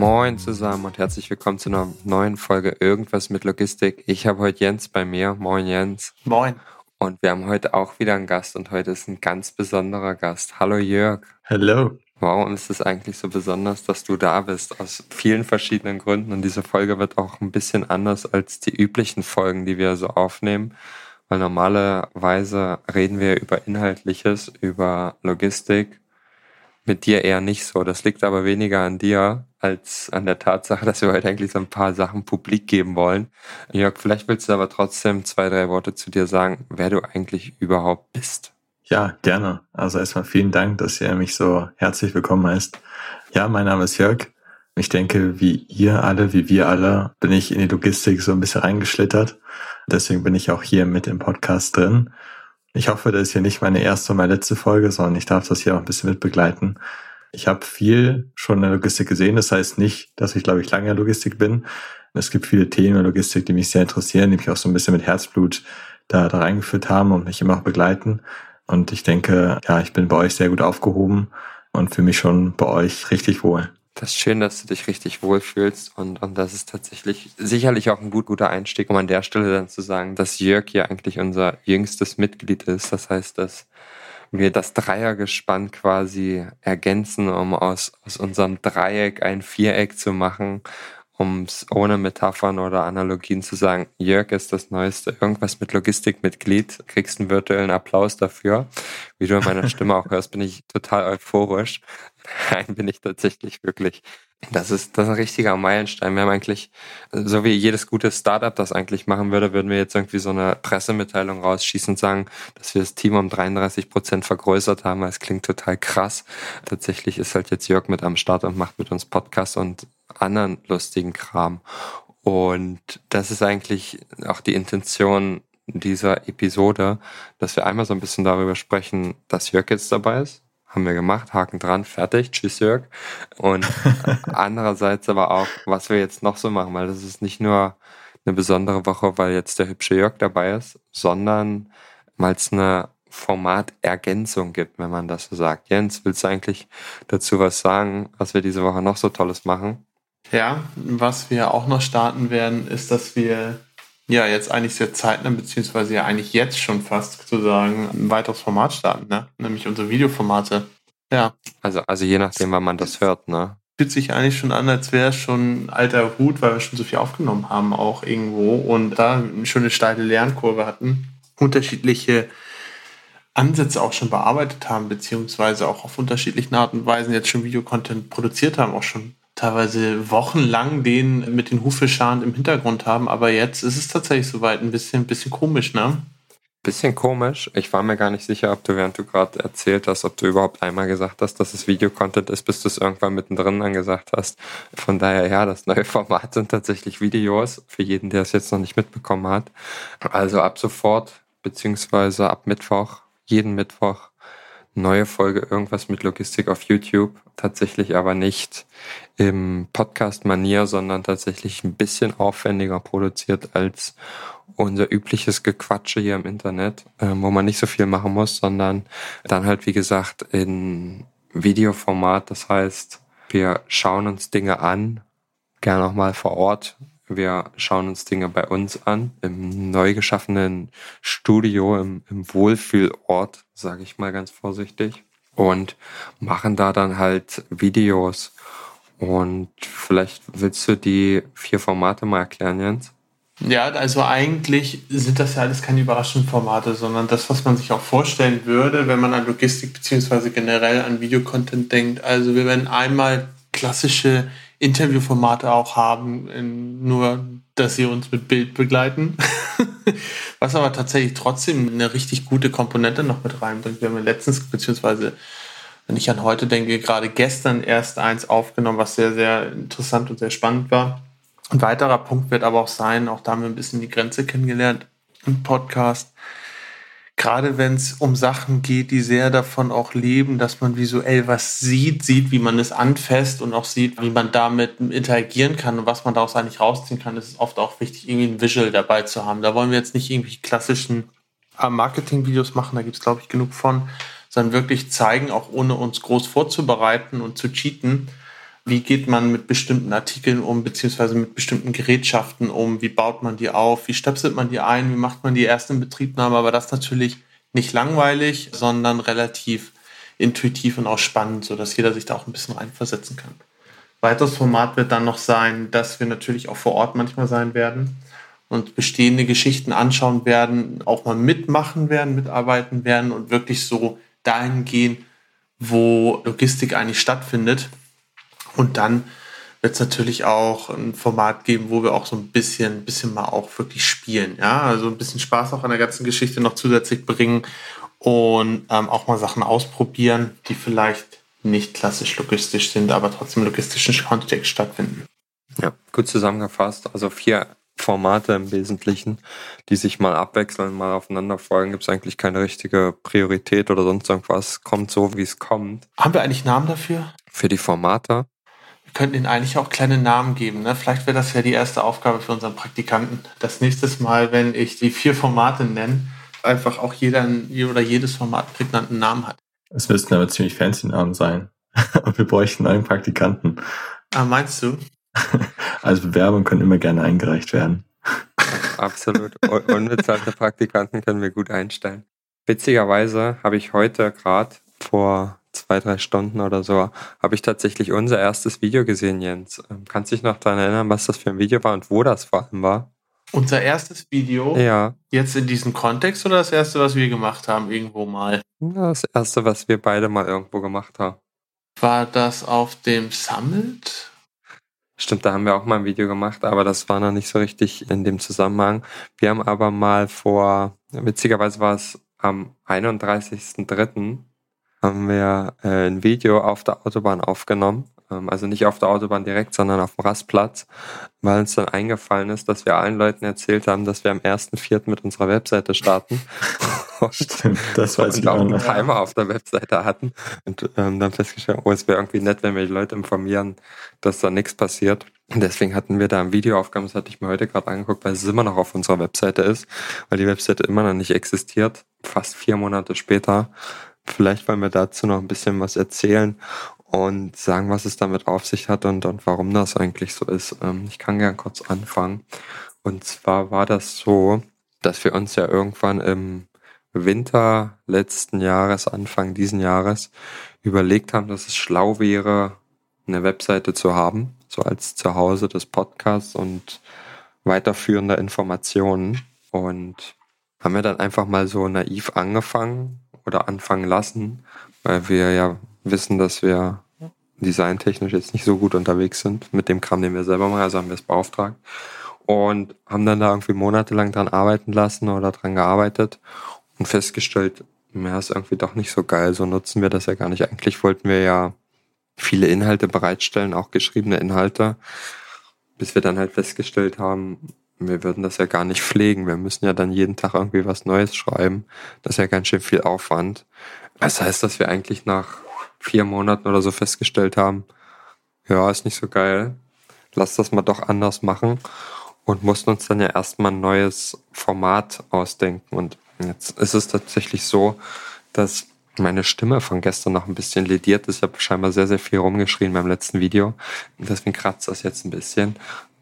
Moin zusammen und herzlich willkommen zu einer neuen Folge Irgendwas mit Logistik. Ich habe heute Jens bei mir. Moin Jens. Moin. Und wir haben heute auch wieder einen Gast und heute ist ein ganz besonderer Gast. Hallo Jörg. Hallo. Warum ist es eigentlich so besonders, dass du da bist? Aus vielen verschiedenen Gründen. Und diese Folge wird auch ein bisschen anders als die üblichen Folgen, die wir so aufnehmen. Weil normalerweise reden wir über Inhaltliches, über Logistik. Mit dir eher nicht so. Das liegt aber weniger an dir, als an der Tatsache, dass wir heute eigentlich so ein paar Sachen publik geben wollen. Jörg, vielleicht willst du aber trotzdem zwei, drei Worte zu dir sagen, wer du eigentlich überhaupt bist. Ja, gerne. Also erstmal vielen Dank, dass ihr mich so herzlich willkommen heißt. Ja, mein Name ist Jörg. Ich denke, wie ihr alle, wie wir alle, bin ich in die Logistik so ein bisschen reingeschlittert. Deswegen bin ich auch hier mit im Podcast drin. Ich hoffe, das ist hier nicht meine erste und meine letzte Folge, sondern ich darf das hier auch ein bisschen mit begleiten. Ich habe viel schon in der Logistik gesehen. Das heißt nicht, dass ich, glaube ich, lange in der Logistik bin. Es gibt viele Themen in der Logistik, die mich sehr interessieren, die mich auch so ein bisschen mit Herzblut da, da reingeführt haben und mich immer auch begleiten. Und ich denke, ja, ich bin bei euch sehr gut aufgehoben und fühle mich schon bei euch richtig wohl. Das ist schön, dass du dich richtig wohlfühlst und, und das ist tatsächlich sicherlich auch ein gut, guter Einstieg, um an der Stelle dann zu sagen, dass Jörg hier eigentlich unser jüngstes Mitglied ist. Das heißt, dass wir das Dreiergespann quasi ergänzen, um aus, aus unserem Dreieck ein Viereck zu machen, um es ohne Metaphern oder Analogien zu sagen, Jörg ist das Neueste, irgendwas mit Logistikmitglied, kriegst einen virtuellen Applaus dafür. Wie du in meiner Stimme auch hörst, bin ich total euphorisch. Nein, bin ich tatsächlich wirklich. Das ist, das ist ein richtiger Meilenstein. Wir haben eigentlich, so wie jedes gute Startup das eigentlich machen würde, würden wir jetzt irgendwie so eine Pressemitteilung rausschießen und sagen, dass wir das Team um 33 Prozent vergrößert haben, weil es klingt total krass. Tatsächlich ist halt jetzt Jörg mit am Start und macht mit uns Podcast und anderen lustigen Kram. Und das ist eigentlich auch die Intention dieser Episode, dass wir einmal so ein bisschen darüber sprechen, dass Jörg jetzt dabei ist, haben wir gemacht, Haken dran, fertig, tschüss Jörg. Und andererseits aber auch, was wir jetzt noch so machen, weil das ist nicht nur eine besondere Woche, weil jetzt der hübsche Jörg dabei ist, sondern weil es eine Formatergänzung gibt, wenn man das so sagt. Jens, willst du eigentlich dazu was sagen, was wir diese Woche noch so Tolles machen? Ja, was wir auch noch starten werden, ist, dass wir ja, jetzt eigentlich sehr zeitnah, beziehungsweise ja eigentlich jetzt schon fast zu sagen, ein weiteres Format starten, ne? Nämlich unsere Videoformate. Ja. Also, also je nachdem, wann man das hört, ne? Fühlt sich eigentlich schon an, als wäre es schon ein alter Hut, weil wir schon so viel aufgenommen haben, auch irgendwo und da eine schöne steile Lernkurve hatten. Unterschiedliche Ansätze auch schon bearbeitet haben, beziehungsweise auch auf unterschiedlichen Arten und Weisen jetzt schon Videocontent produziert haben, auch schon teilweise wochenlang den mit den Hufescharen im Hintergrund haben, aber jetzt ist es tatsächlich soweit ein bisschen, bisschen komisch, ne? Bisschen komisch. Ich war mir gar nicht sicher, ob du, während du gerade erzählt hast, ob du überhaupt einmal gesagt hast, dass es Videocontent ist, bis du es irgendwann mittendrin angesagt hast. Von daher, ja, das neue Format sind tatsächlich Videos, für jeden, der es jetzt noch nicht mitbekommen hat. Also ab sofort, beziehungsweise ab Mittwoch, jeden Mittwoch neue Folge irgendwas mit Logistik auf YouTube. Tatsächlich aber nicht im Podcast-Manier, sondern tatsächlich ein bisschen aufwendiger produziert als unser übliches Gequatsche hier im Internet, äh, wo man nicht so viel machen muss, sondern dann halt, wie gesagt, in Videoformat. Das heißt, wir schauen uns Dinge an, gerne auch mal vor Ort, wir schauen uns Dinge bei uns an, im neu geschaffenen Studio, im, im Wohlfühlort, sage ich mal ganz vorsichtig, und machen da dann halt Videos. Und vielleicht willst du die vier Formate mal erklären, Jens? Ja, also eigentlich sind das ja alles keine überraschenden Formate, sondern das, was man sich auch vorstellen würde, wenn man an Logistik beziehungsweise generell an Videocontent denkt. Also wir werden einmal klassische Interviewformate auch haben, nur dass sie uns mit Bild begleiten. Was aber tatsächlich trotzdem eine richtig gute Komponente noch mit reinbringt. Wir haben letztens, beziehungsweise wenn ich an heute denke, gerade gestern erst eins aufgenommen, was sehr, sehr interessant und sehr spannend war. Ein weiterer Punkt wird aber auch sein, auch da haben wir ein bisschen die Grenze kennengelernt im Podcast, gerade wenn es um Sachen geht, die sehr davon auch leben, dass man visuell was sieht, sieht, wie man es anfasst und auch sieht, wie man damit interagieren kann und was man daraus eigentlich rausziehen kann, ist es oft auch wichtig, irgendwie ein Visual dabei zu haben. Da wollen wir jetzt nicht irgendwie klassischen äh, Marketing-Videos machen, da gibt es, glaube ich, genug von, sondern wirklich zeigen, auch ohne uns groß vorzubereiten und zu cheaten, wie geht man mit bestimmten Artikeln um, beziehungsweise mit bestimmten Gerätschaften um, wie baut man die auf, wie stöpselt man die ein, wie macht man die erste Betriebnahme, aber das natürlich nicht langweilig, sondern relativ intuitiv und auch spannend, sodass jeder sich da auch ein bisschen reinversetzen kann. Weiteres Format wird dann noch sein, dass wir natürlich auch vor Ort manchmal sein werden und bestehende Geschichten anschauen werden, auch mal mitmachen werden, mitarbeiten werden und wirklich so dahin gehen, wo Logistik eigentlich stattfindet und dann wird es natürlich auch ein Format geben, wo wir auch so ein bisschen, bisschen mal auch wirklich spielen. Ja, also ein bisschen Spaß auch an der ganzen Geschichte noch zusätzlich bringen und ähm, auch mal Sachen ausprobieren, die vielleicht nicht klassisch logistisch sind, aber trotzdem logistischen Kontext stattfinden. Ja, gut zusammengefasst. Also vier Formate im Wesentlichen, die sich mal abwechseln, mal aufeinander folgen. Gibt es eigentlich keine richtige Priorität oder sonst irgendwas. Kommt so, wie es kommt. Haben wir eigentlich Namen dafür? Für die Formate? Wir könnten ihnen eigentlich auch kleine Namen geben. Ne? Vielleicht wäre das ja die erste Aufgabe für unseren Praktikanten. Das nächste Mal, wenn ich die vier Formate nenne, einfach auch jeder oder jedes Format prägnanten Namen hat. Es müssten aber ziemlich fancy Namen sein. Und wir bräuchten einen Praktikanten. Ah, meinst du? Also Bewerbungen können immer gerne eingereicht werden. Absolut. Unbezahlte Praktikanten können wir gut einstellen. Witzigerweise habe ich heute gerade vor zwei, drei Stunden oder so, habe ich tatsächlich unser erstes Video gesehen, Jens. Ähm, kannst du dich noch daran erinnern, was das für ein Video war und wo das vor allem war? Unser erstes Video? Ja. Jetzt in diesem Kontext oder das erste, was wir gemacht haben, irgendwo mal? Das erste, was wir beide mal irgendwo gemacht haben. War das auf dem Summit? Stimmt, da haben wir auch mal ein Video gemacht, aber das war noch nicht so richtig in dem Zusammenhang. Wir haben aber mal vor, witzigerweise war es am 31.03 haben wir äh, ein Video auf der Autobahn aufgenommen. Ähm, also nicht auf der Autobahn direkt, sondern auf dem Rastplatz, weil uns dann eingefallen ist, dass wir allen Leuten erzählt haben, dass wir am 1.4. mit unserer Webseite starten. Stimmt, das weiß und ich auch einen noch. Timer auf der Webseite hatten und ähm, dann festgestellt, oh, es wäre irgendwie nett, wenn wir die Leute informieren, dass da nichts passiert. Und deswegen hatten wir da ein Video aufgenommen, das hatte ich mir heute gerade angeguckt, weil es immer noch auf unserer Webseite ist, weil die Webseite immer noch nicht existiert, fast vier Monate später. Vielleicht wollen wir dazu noch ein bisschen was erzählen und sagen, was es damit auf sich hat und, und warum das eigentlich so ist. Ähm, ich kann gern kurz anfangen. Und zwar war das so, dass wir uns ja irgendwann im Winter letzten Jahres, Anfang diesen Jahres, überlegt haben, dass es schlau wäre, eine Webseite zu haben, so als Zuhause des Podcasts und weiterführender Informationen. Und haben wir dann einfach mal so naiv angefangen oder anfangen lassen, weil wir ja wissen, dass wir designtechnisch jetzt nicht so gut unterwegs sind. Mit dem Kram, den wir selber machen, also haben wir es beauftragt. Und haben dann da irgendwie monatelang dran arbeiten lassen oder dran gearbeitet und festgestellt, ja, ist irgendwie doch nicht so geil, so nutzen wir das ja gar nicht. Eigentlich wollten wir ja viele Inhalte bereitstellen, auch geschriebene Inhalte, bis wir dann halt festgestellt haben, wir würden das ja gar nicht pflegen. Wir müssen ja dann jeden Tag irgendwie was Neues schreiben. Das ist ja ganz schön viel Aufwand. Das heißt, dass wir eigentlich nach vier Monaten oder so festgestellt haben, ja, ist nicht so geil. Lass das mal doch anders machen. Und mussten uns dann ja erstmal ein neues Format ausdenken. Und jetzt ist es tatsächlich so, dass meine Stimme von gestern noch ein bisschen lediert ist. Ich habe scheinbar sehr, sehr viel rumgeschrien beim letzten Video. Deswegen kratzt das jetzt ein bisschen.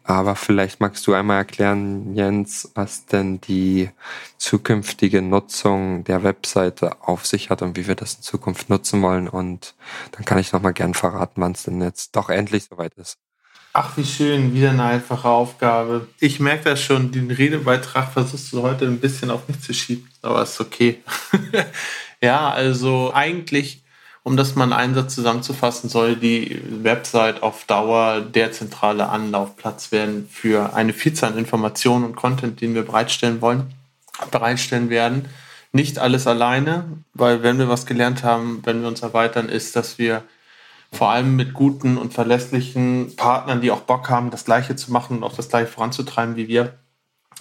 Aber vielleicht magst du einmal erklären, Jens, was denn die zukünftige Nutzung der Webseite auf sich hat und wie wir das in Zukunft nutzen wollen. Und dann kann ich nochmal gern verraten, wann es denn jetzt doch endlich soweit ist. Ach, wie schön, wieder eine einfache Aufgabe. Ich merke das schon, den Redebeitrag versuchst du heute ein bisschen auf mich zu schieben, aber ist okay. ja, also eigentlich um das mal in einen Satz zusammenzufassen, soll die Website auf Dauer der zentrale Anlaufplatz werden für eine Vielzahl an Informationen und Content, den wir bereitstellen wollen, bereitstellen werden. nicht alles alleine, weil wenn wir was gelernt haben, wenn wir uns erweitern, ist, dass wir vor allem mit guten und verlässlichen Partnern, die auch Bock haben, das Gleiche zu machen und auch das Gleiche voranzutreiben wie wir,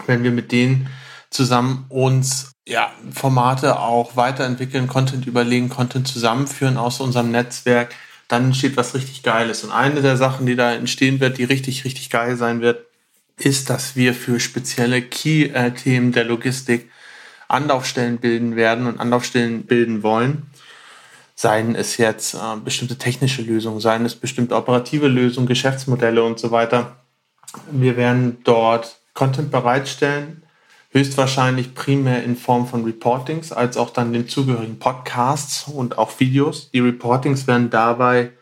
wenn wir mit denen zusammen uns ja, Formate auch weiterentwickeln, Content überlegen, Content zusammenführen aus unserem Netzwerk, dann entsteht was richtig Geiles. Und eine der Sachen, die da entstehen wird, die richtig, richtig geil sein wird, ist, dass wir für spezielle Key-Themen der Logistik Anlaufstellen bilden werden und Anlaufstellen bilden wollen. Seien es jetzt äh, bestimmte technische Lösungen, seien es bestimmte operative Lösungen, Geschäftsmodelle und so weiter. Wir werden dort Content bereitstellen, höchstwahrscheinlich primär in Form von Reportings, als auch dann den zugehörigen Podcasts und auch Videos. Die Reportings werden dabei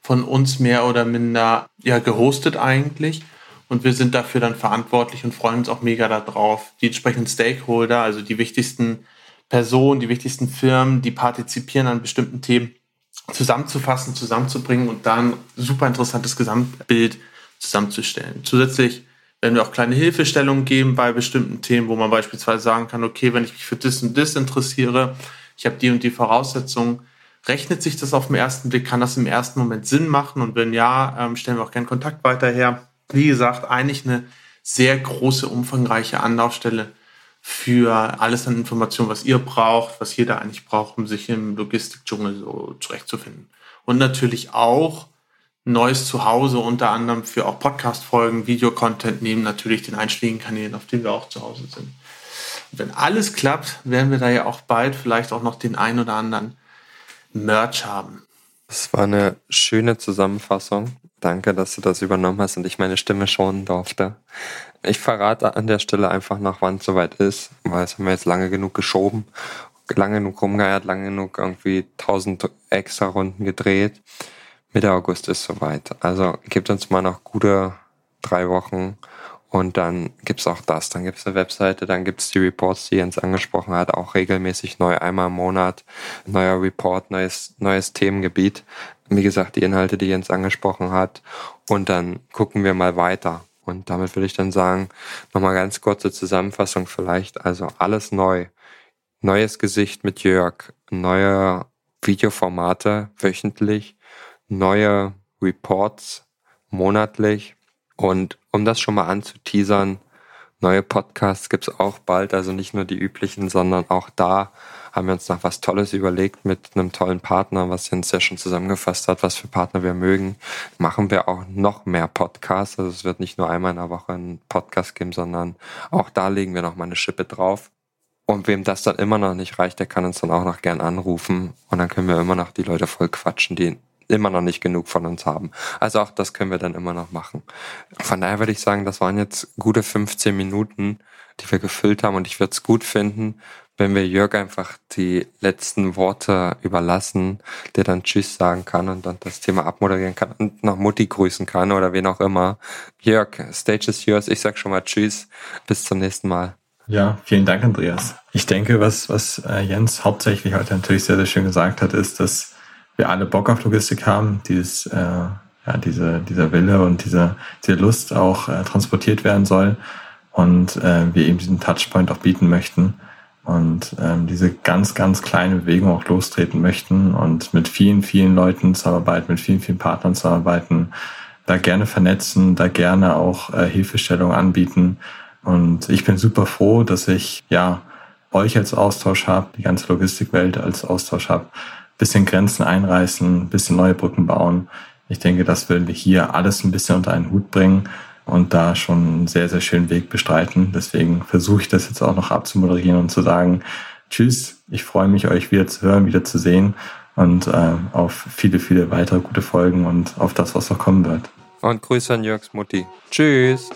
von uns mehr oder minder ja gehostet eigentlich und wir sind dafür dann verantwortlich und freuen uns auch mega darauf, die entsprechenden Stakeholder, also die wichtigsten Personen, die wichtigsten Firmen, die partizipieren an bestimmten Themen, zusammenzufassen, zusammenzubringen und dann super interessantes Gesamtbild zusammenzustellen. Zusätzlich werden wir auch kleine Hilfestellungen geben bei bestimmten Themen, wo man beispielsweise sagen kann, okay, wenn ich mich für das und das interessiere, ich habe die und die Voraussetzungen, rechnet sich das auf den ersten Blick, kann das im ersten Moment Sinn machen? Und wenn ja, ähm, stellen wir auch gerne Kontakt weiter her. Wie gesagt, eigentlich eine sehr große, umfangreiche Anlaufstelle für alles an Informationen, was ihr braucht, was jeder eigentlich braucht, um sich im Logistikdschungel so zurechtzufinden. Und natürlich auch neues Zuhause, unter anderem für auch Podcast-Folgen, Videocontent neben natürlich den einschlägigen Kanälen, auf denen wir auch zu Hause sind. Und wenn alles klappt, werden wir da ja auch bald vielleicht auch noch den ein oder anderen Merch haben. Das war eine schöne Zusammenfassung. Danke, dass du das übernommen hast und ich meine Stimme schonen durfte. Ich verrate an der Stelle einfach noch, wann es soweit ist, weil es haben wir jetzt lange genug geschoben, lange genug rumgeeiert, lange genug irgendwie tausend extra Runden gedreht. Mitte August ist soweit. Also gibt uns mal noch gute drei Wochen und dann gibt's auch das. Dann gibt's eine Webseite, dann gibt's die Reports, die Jens angesprochen hat, auch regelmäßig neu, einmal im Monat. Neuer Report, neues, neues Themengebiet. Wie gesagt, die Inhalte, die Jens angesprochen hat. Und dann gucken wir mal weiter. Und damit würde ich dann sagen, nochmal ganz kurze Zusammenfassung vielleicht. Also alles neu. Neues Gesicht mit Jörg. Neue Videoformate wöchentlich. Neue Reports monatlich und um das schon mal anzuteasern, neue Podcasts gibt's auch bald, also nicht nur die üblichen, sondern auch da haben wir uns noch was Tolles überlegt mit einem tollen Partner, was Jens ja schon zusammengefasst hat, was für Partner wir mögen. Machen wir auch noch mehr Podcasts. Also es wird nicht nur einmal in der Woche einen Podcast geben, sondern auch da legen wir noch mal eine Schippe drauf. Und wem das dann immer noch nicht reicht, der kann uns dann auch noch gern anrufen. Und dann können wir immer noch die Leute voll quatschen, die immer noch nicht genug von uns haben. Also auch das können wir dann immer noch machen. Von daher würde ich sagen, das waren jetzt gute 15 Minuten, die wir gefüllt haben und ich würde es gut finden, wenn wir Jörg einfach die letzten Worte überlassen, der dann Tschüss sagen kann und dann das Thema abmoderieren kann und noch Mutti grüßen kann oder wen auch immer. Jörg, Stage is yours. Ich sag schon mal Tschüss. Bis zum nächsten Mal. Ja, vielen Dank, Andreas. Ich denke, was, was äh, Jens hauptsächlich heute natürlich sehr, sehr schön gesagt hat, ist, dass wir alle Bock auf Logistik haben, dieses, äh, ja, diese, dieser Wille und diese, diese Lust auch äh, transportiert werden soll und äh, wir eben diesen Touchpoint auch bieten möchten und ähm, diese ganz, ganz kleine Bewegung auch lostreten möchten und mit vielen, vielen Leuten zusammenarbeiten, mit vielen, vielen Partnern zusammenarbeiten, da gerne vernetzen, da gerne auch äh, Hilfestellung anbieten. Und ich bin super froh, dass ich ja euch als Austausch habe, die ganze Logistikwelt als Austausch habe bisschen Grenzen einreißen, bisschen neue Brücken bauen. Ich denke, das werden wir hier alles ein bisschen unter einen Hut bringen und da schon einen sehr, sehr schönen Weg bestreiten. Deswegen versuche ich das jetzt auch noch abzumoderieren und zu sagen, tschüss, ich freue mich, euch wieder zu hören, wieder zu sehen und äh, auf viele, viele weitere gute Folgen und auf das, was noch kommen wird. Und Grüße an Jörgs Mutti. Tschüss.